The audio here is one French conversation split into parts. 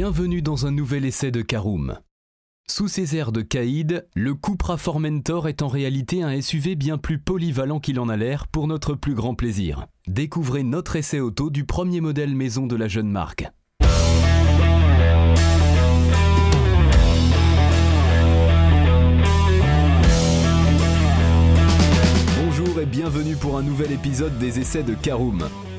Bienvenue dans un nouvel essai de Caroom. Sous ses airs de caïd, le Cupra Formentor est en réalité un SUV bien plus polyvalent qu'il en a l'air pour notre plus grand plaisir. Découvrez notre essai auto du premier modèle maison de la jeune marque. Bonjour et bienvenue pour un nouvel épisode des essais de Caroom.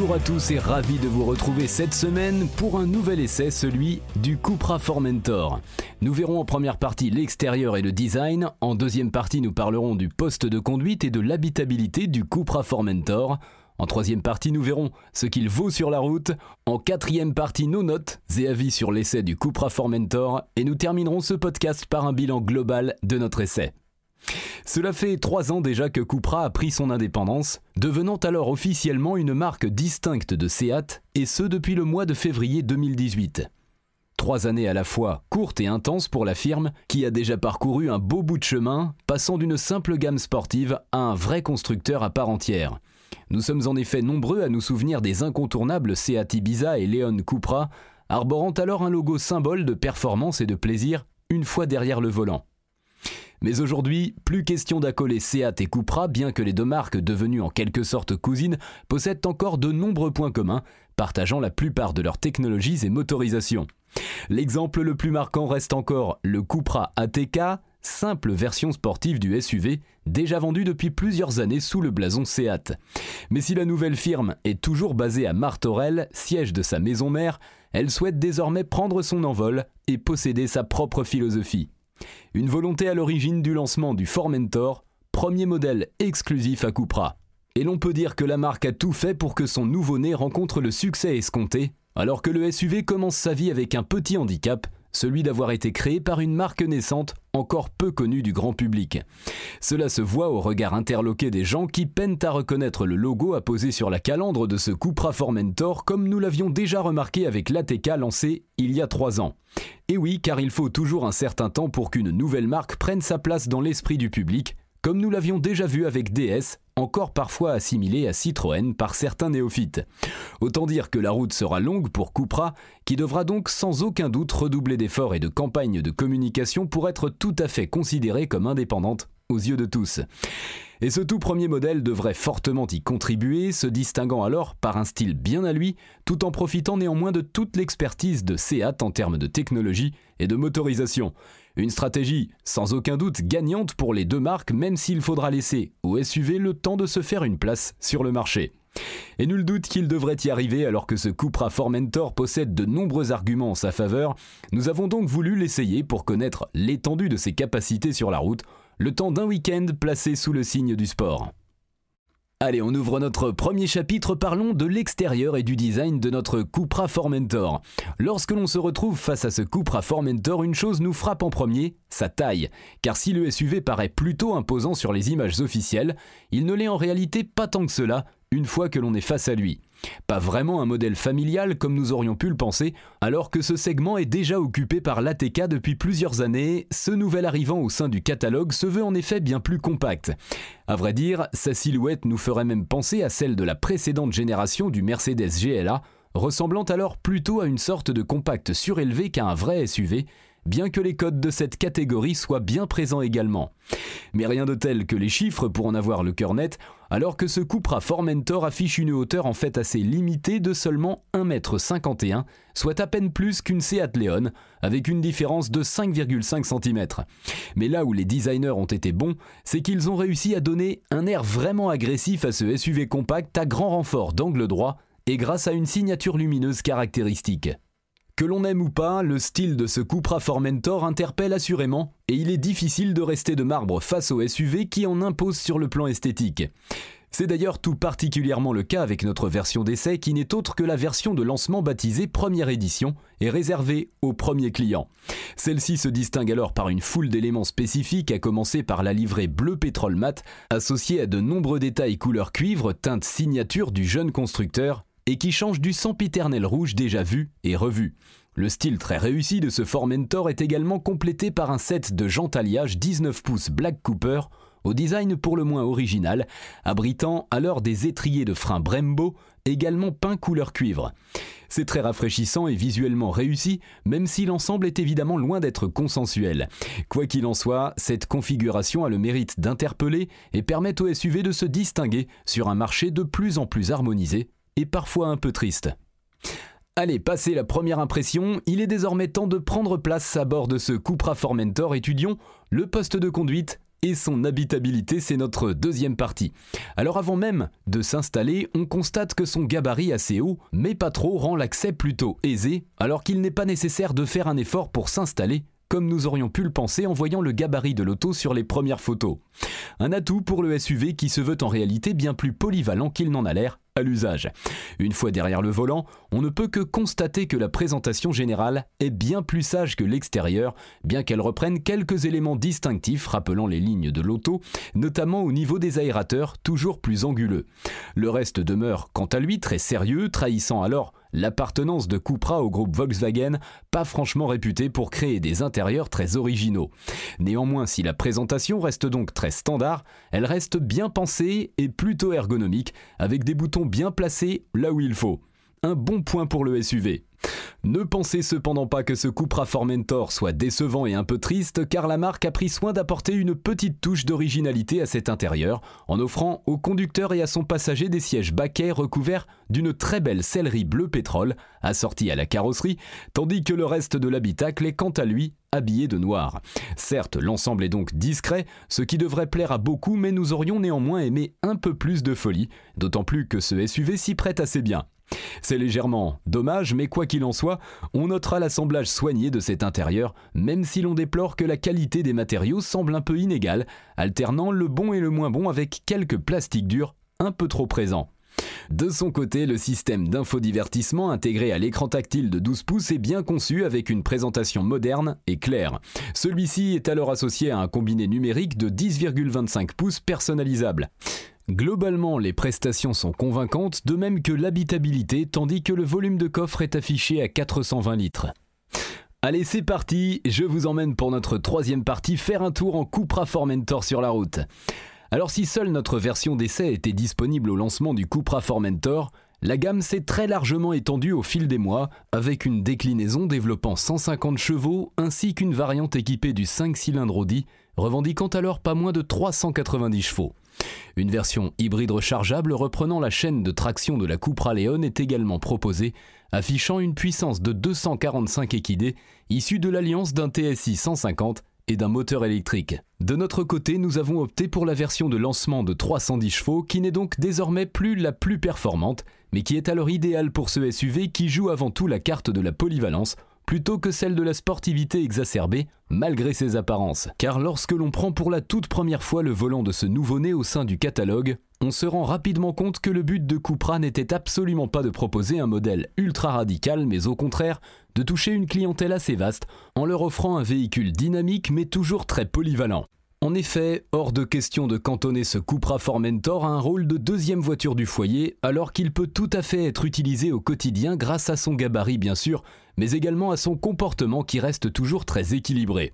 Bonjour à tous et ravi de vous retrouver cette semaine pour un nouvel essai, celui du Cupra Formentor. Nous verrons en première partie l'extérieur et le design, en deuxième partie nous parlerons du poste de conduite et de l'habitabilité du Cupra Formentor. En troisième partie, nous verrons ce qu'il vaut sur la route. En quatrième partie, nos notes et avis sur l'essai du Cupra Formentor. Et nous terminerons ce podcast par un bilan global de notre essai. Cela fait trois ans déjà que Cupra a pris son indépendance, devenant alors officiellement une marque distincte de Seat, et ce depuis le mois de février 2018. Trois années à la fois courtes et intenses pour la firme, qui a déjà parcouru un beau bout de chemin, passant d'une simple gamme sportive à un vrai constructeur à part entière. Nous sommes en effet nombreux à nous souvenir des incontournables Seat Ibiza et Leon Cupra, arborant alors un logo symbole de performance et de plaisir une fois derrière le volant. Mais aujourd'hui, plus question d'accoler Seat et Cupra, bien que les deux marques devenues en quelque sorte cousines possèdent encore de nombreux points communs, partageant la plupart de leurs technologies et motorisations. L'exemple le plus marquant reste encore le Cupra ATK, simple version sportive du SUV, déjà vendu depuis plusieurs années sous le blason Seat. Mais si la nouvelle firme est toujours basée à Martorell, siège de sa maison mère, elle souhaite désormais prendre son envol et posséder sa propre philosophie. Une volonté à l'origine du lancement du Formentor, premier modèle exclusif à Cupra. Et l'on peut dire que la marque a tout fait pour que son nouveau-né rencontre le succès escompté, alors que le SUV commence sa vie avec un petit handicap, celui d'avoir été créé par une marque naissante encore peu connue du grand public. Cela se voit au regard interloqué des gens qui peinent à reconnaître le logo apposé sur la calandre de ce Cupra Formentor comme nous l'avions déjà remarqué avec l'ATK lancé il y a trois ans. Et oui, car il faut toujours un certain temps pour qu'une nouvelle marque prenne sa place dans l'esprit du public, comme nous l'avions déjà vu avec DS, encore parfois assimilé à Citroën par certains néophytes. Autant dire que la route sera longue pour Cupra, qui devra donc sans aucun doute redoubler d'efforts et de campagnes de communication pour être tout à fait considérée comme indépendante aux yeux de tous. Et ce tout premier modèle devrait fortement y contribuer, se distinguant alors par un style bien à lui, tout en profitant néanmoins de toute l'expertise de Seat en termes de technologie et de motorisation. Une stratégie sans aucun doute gagnante pour les deux marques, même s'il faudra laisser au SUV le temps de se faire une place sur le marché. Et nul doute qu'il devrait y arriver alors que ce Cupra Formentor possède de nombreux arguments en sa faveur. Nous avons donc voulu l'essayer pour connaître l'étendue de ses capacités sur la route, le temps d'un week-end placé sous le signe du sport. Allez, on ouvre notre premier chapitre, parlons de l'extérieur et du design de notre Cupra Formentor. Lorsque l'on se retrouve face à ce Cupra Formentor, une chose nous frappe en premier, sa taille. Car si le SUV paraît plutôt imposant sur les images officielles, il ne l'est en réalité pas tant que cela, une fois que l'on est face à lui. Pas vraiment un modèle familial comme nous aurions pu le penser, alors que ce segment est déjà occupé par l'ATK depuis plusieurs années, ce nouvel arrivant au sein du catalogue se veut en effet bien plus compact. À vrai dire, sa silhouette nous ferait même penser à celle de la précédente génération du Mercedes GLA, ressemblant alors plutôt à une sorte de compact surélevé qu'à un vrai SUV, bien que les codes de cette catégorie soient bien présents également. Mais rien de tel que les chiffres pour en avoir le cœur net, alors que ce Cupra Formentor affiche une hauteur en fait assez limitée de seulement 1m51, soit à peine plus qu'une Seat Leon, avec une différence de 5,5 cm. Mais là où les designers ont été bons, c'est qu'ils ont réussi à donner un air vraiment agressif à ce SUV compact à grand renfort d'angle droit et grâce à une signature lumineuse caractéristique. Que l'on aime ou pas, le style de ce Cupra Formentor interpelle assurément, et il est difficile de rester de marbre face au SUV qui en impose sur le plan esthétique. C'est d'ailleurs tout particulièrement le cas avec notre version d'essai qui n'est autre que la version de lancement baptisée première édition et réservée aux premiers clients. Celle-ci se distingue alors par une foule d'éléments spécifiques à commencer par la livrée bleu pétrole mat associée à de nombreux détails couleur cuivre teinte signature du jeune constructeur et qui change du sempiternel rouge déjà vu et revu. Le style très réussi de ce Formentor est également complété par un set de jantes alliage 19 pouces Black Cooper au design pour le moins original, abritant alors des étriers de frein Brembo, également peints couleur cuivre. C'est très rafraîchissant et visuellement réussi, même si l'ensemble est évidemment loin d'être consensuel. Quoi qu'il en soit, cette configuration a le mérite d'interpeller et permet au SUV de se distinguer sur un marché de plus en plus harmonisé et parfois un peu triste. Allez, passé la première impression, il est désormais temps de prendre place à bord de ce Cupra Formentor étudions le poste de conduite et son habitabilité, c'est notre deuxième partie. Alors avant même de s'installer, on constate que son gabarit assez haut, mais pas trop, rend l'accès plutôt aisé, alors qu'il n'est pas nécessaire de faire un effort pour s'installer, comme nous aurions pu le penser en voyant le gabarit de l'auto sur les premières photos. Un atout pour le SUV qui se veut en réalité bien plus polyvalent qu'il n'en a l'air à l'usage. Une fois derrière le volant, on ne peut que constater que la présentation générale est bien plus sage que l'extérieur, bien qu'elle reprenne quelques éléments distinctifs rappelant les lignes de l'auto, notamment au niveau des aérateurs toujours plus anguleux. Le reste demeure quant à lui très sérieux, trahissant alors l'appartenance de Cupra au groupe Volkswagen, pas franchement réputé pour créer des intérieurs très originaux. Néanmoins, si la présentation reste donc très standard, elle reste bien pensée et plutôt ergonomique, avec des boutons bien placés là où il faut. Un bon point pour le SUV. Ne pensez cependant pas que ce Cupra Formentor soit décevant et un peu triste, car la marque a pris soin d'apporter une petite touche d'originalité à cet intérieur, en offrant au conducteur et à son passager des sièges baquets recouverts d'une très belle sellerie bleu pétrole, assortie à la carrosserie, tandis que le reste de l'habitacle est quant à lui habillé de noir. Certes, l'ensemble est donc discret, ce qui devrait plaire à beaucoup, mais nous aurions néanmoins aimé un peu plus de folie, d'autant plus que ce SUV s'y prête assez bien. C'est légèrement dommage, mais quoi qu'il en soit, on notera l'assemblage soigné de cet intérieur, même si l'on déplore que la qualité des matériaux semble un peu inégale, alternant le bon et le moins bon avec quelques plastiques durs un peu trop présents. De son côté, le système d'infodivertissement intégré à l'écran tactile de 12 pouces est bien conçu avec une présentation moderne et claire. Celui-ci est alors associé à un combiné numérique de 10,25 pouces personnalisable. Globalement, les prestations sont convaincantes, de même que l'habitabilité, tandis que le volume de coffre est affiché à 420 litres. Allez, c'est parti, je vous emmène pour notre troisième partie faire un tour en Cupra Formentor sur la route. Alors si seule notre version d'essai était disponible au lancement du Cupra Formentor, la gamme s'est très largement étendue au fil des mois, avec une déclinaison développant 150 chevaux ainsi qu'une variante équipée du 5 cylindres Audi, revendiquant alors pas moins de 390 chevaux. Une version hybride rechargeable reprenant la chaîne de traction de la Cupra Leon est également proposée, affichant une puissance de 245 équidés issue de l'alliance d'un TSI 150 et d'un moteur électrique. De notre côté, nous avons opté pour la version de lancement de 310 chevaux qui n'est donc désormais plus la plus performante, mais qui est alors idéale pour ce SUV qui joue avant tout la carte de la polyvalence plutôt que celle de la sportivité exacerbée, malgré ses apparences. Car lorsque l'on prend pour la toute première fois le volant de ce nouveau-né au sein du catalogue, on se rend rapidement compte que le but de Cupra n'était absolument pas de proposer un modèle ultra radical, mais au contraire de toucher une clientèle assez vaste en leur offrant un véhicule dynamique mais toujours très polyvalent. En effet, hors de question de cantonner ce Cupra Formentor à un rôle de deuxième voiture du foyer, alors qu'il peut tout à fait être utilisé au quotidien grâce à son gabarit bien sûr, mais également à son comportement qui reste toujours très équilibré.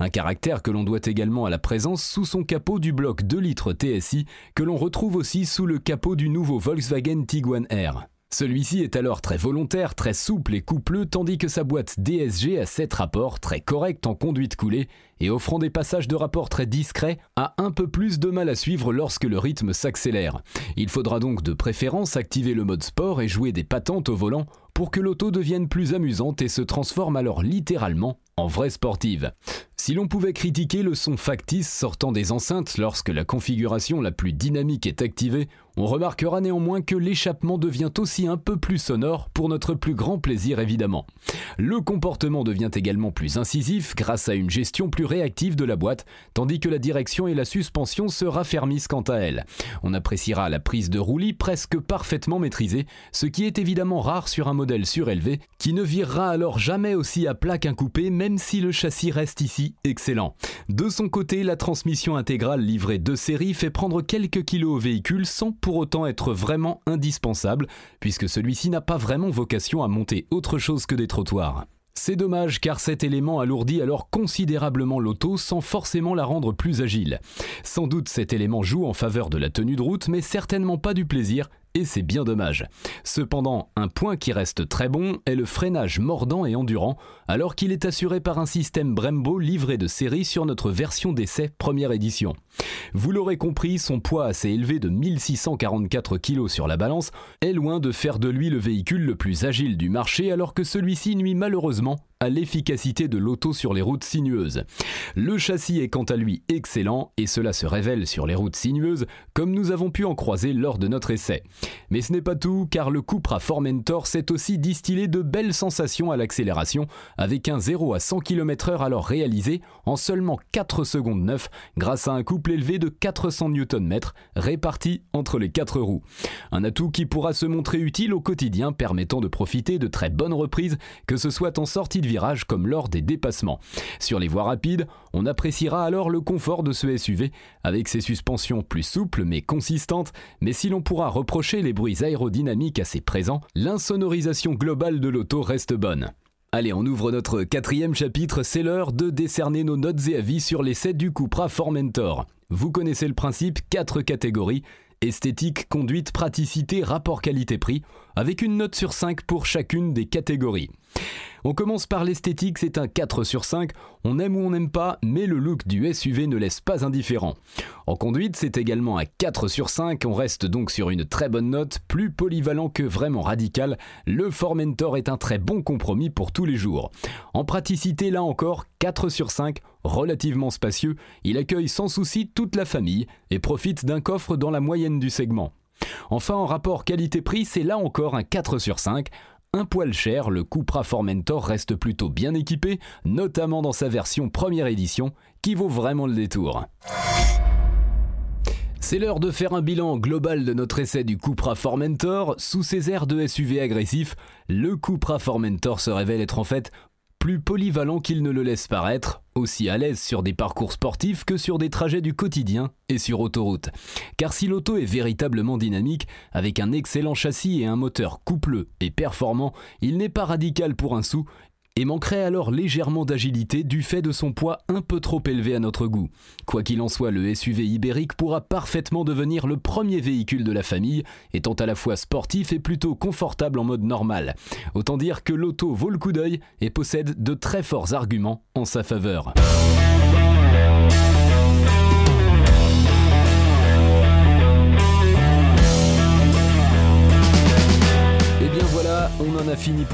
Un caractère que l'on doit également à la présence sous son capot du bloc 2 litres TSI, que l'on retrouve aussi sous le capot du nouveau Volkswagen Tiguan R. Celui-ci est alors très volontaire, très souple et coupleux, tandis que sa boîte DSG a 7 rapports très corrects en conduite coulée et offrant des passages de rapport très discrets, a un peu plus de mal à suivre lorsque le rythme s'accélère. Il faudra donc de préférence activer le mode sport et jouer des patentes au volant pour que l'auto devienne plus amusante et se transforme alors littéralement en vraie sportive. Si l'on pouvait critiquer le son factice sortant des enceintes lorsque la configuration la plus dynamique est activée, on remarquera néanmoins que l'échappement devient aussi un peu plus sonore pour notre plus grand plaisir évidemment. Le comportement devient également plus incisif grâce à une gestion plus réactive de la boîte, tandis que la direction et la suspension se raffermissent quant à elle. On appréciera la prise de roulis presque parfaitement maîtrisée, ce qui est évidemment rare sur un surélevé, qui ne virera alors jamais aussi à plat qu'un coupé même si le châssis reste ici excellent. De son côté, la transmission intégrale livrée de série fait prendre quelques kilos au véhicule sans pour autant être vraiment indispensable, puisque celui-ci n'a pas vraiment vocation à monter autre chose que des trottoirs. C'est dommage car cet élément alourdit alors considérablement l'auto sans forcément la rendre plus agile. Sans doute cet élément joue en faveur de la tenue de route mais certainement pas du plaisir et c'est bien dommage. Cependant, un point qui reste très bon est le freinage mordant et endurant, alors qu'il est assuré par un système Brembo livré de série sur notre version d'essai première édition. Vous l'aurez compris, son poids assez élevé de 1644 kg sur la balance est loin de faire de lui le véhicule le plus agile du marché alors que celui-ci nuit malheureusement l'efficacité de l'auto sur les routes sinueuses. Le châssis est quant à lui excellent et cela se révèle sur les routes sinueuses comme nous avons pu en croiser lors de notre essai. Mais ce n'est pas tout car le Cupra Formentor s'est aussi distillé de belles sensations à l'accélération avec un 0 à 100 km/h alors réalisé en seulement 4 secondes 9 grâce à un couple élevé de 400 Nm réparti entre les 4 roues. Un atout qui pourra se montrer utile au quotidien permettant de profiter de très bonnes reprises que ce soit en sortie de comme lors des dépassements. Sur les voies rapides, on appréciera alors le confort de ce SUV avec ses suspensions plus souples mais consistantes, mais si l'on pourra reprocher les bruits aérodynamiques assez présents, l'insonorisation globale de l'auto reste bonne. Allez, on ouvre notre quatrième chapitre, c'est l'heure de décerner nos notes et avis sur l'essai du Cupra Formentor. Vous connaissez le principe, quatre catégories, esthétique, conduite, praticité, rapport qualité-prix, avec une note sur 5 pour chacune des catégories. On commence par l'esthétique, c'est un 4 sur 5. On aime ou on n'aime pas, mais le look du SUV ne laisse pas indifférent. En conduite, c'est également un 4 sur 5. On reste donc sur une très bonne note, plus polyvalent que vraiment radical. Le Formentor est un très bon compromis pour tous les jours. En praticité, là encore, 4 sur 5, relativement spacieux. Il accueille sans souci toute la famille et profite d'un coffre dans la moyenne du segment. Enfin, en rapport qualité-prix, c'est là encore un 4 sur 5 un poil cher, le Cupra Formentor reste plutôt bien équipé, notamment dans sa version première édition, qui vaut vraiment le détour. C'est l'heure de faire un bilan global de notre essai du Cupra Formentor. Sous ses airs de SUV agressif, le Cupra Formentor se révèle être en fait plus polyvalent qu'il ne le laisse paraître, aussi à l'aise sur des parcours sportifs que sur des trajets du quotidien et sur autoroute. Car si l'auto est véritablement dynamique, avec un excellent châssis et un moteur coupleux et performant, il n'est pas radical pour un sou et manquerait alors légèrement d'agilité du fait de son poids un peu trop élevé à notre goût. Quoi qu'il en soit, le SUV ibérique pourra parfaitement devenir le premier véhicule de la famille, étant à la fois sportif et plutôt confortable en mode normal. Autant dire que l'auto vaut le coup d'œil et possède de très forts arguments en sa faveur.